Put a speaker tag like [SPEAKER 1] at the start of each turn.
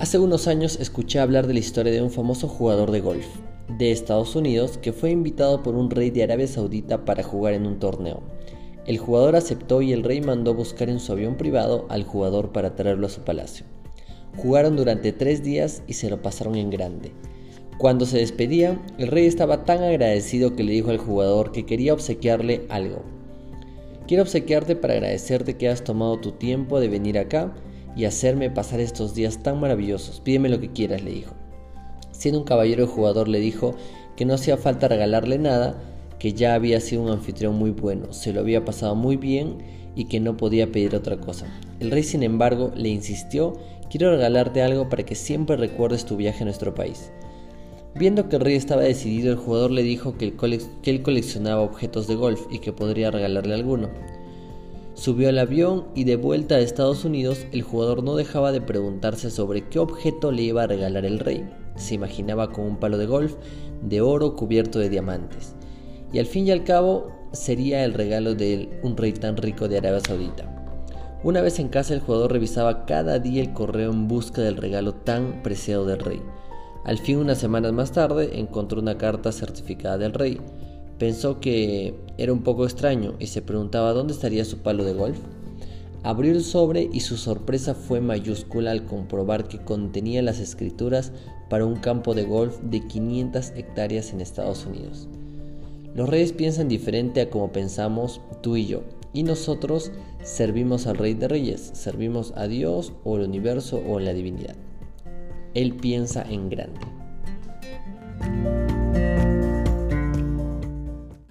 [SPEAKER 1] Hace unos años escuché hablar de la historia de un famoso jugador de golf de Estados Unidos que fue invitado por un rey de Arabia Saudita para jugar en un torneo. El jugador aceptó y el rey mandó buscar en su avión privado al jugador para traerlo a su palacio. Jugaron durante tres días y se lo pasaron en grande. Cuando se despedían, el rey estaba tan agradecido que le dijo al jugador que quería obsequiarle algo. Quiero obsequiarte para agradecerte que has tomado tu tiempo de venir acá y hacerme pasar estos días tan maravillosos. Pídeme lo que quieras, le dijo. Siendo un caballero jugador le dijo que no hacía falta regalarle nada, que ya había sido un anfitrión muy bueno, se lo había pasado muy bien y que no podía pedir otra cosa. El rey, sin embargo, le insistió, quiero regalarte algo para que siempre recuerdes tu viaje a nuestro país. Viendo que el rey estaba decidido, el jugador le dijo que él coleccionaba objetos de golf y que podría regalarle alguno. Subió al avión y de vuelta a Estados Unidos el jugador no dejaba de preguntarse sobre qué objeto le iba a regalar el rey. Se imaginaba con un palo de golf de oro cubierto de diamantes. Y al fin y al cabo sería el regalo de un rey tan rico de Arabia Saudita. Una vez en casa el jugador revisaba cada día el correo en busca del regalo tan preciado del rey. Al fin unas semanas más tarde encontró una carta certificada del rey Pensó que era un poco extraño y se preguntaba dónde estaría su palo de golf. Abrió el sobre y su sorpresa fue mayúscula al comprobar que contenía las escrituras para un campo de golf de 500 hectáreas en Estados Unidos. Los reyes piensan diferente a como pensamos tú y yo, y nosotros servimos al rey de reyes, servimos a Dios o el universo o la divinidad. Él piensa en grande.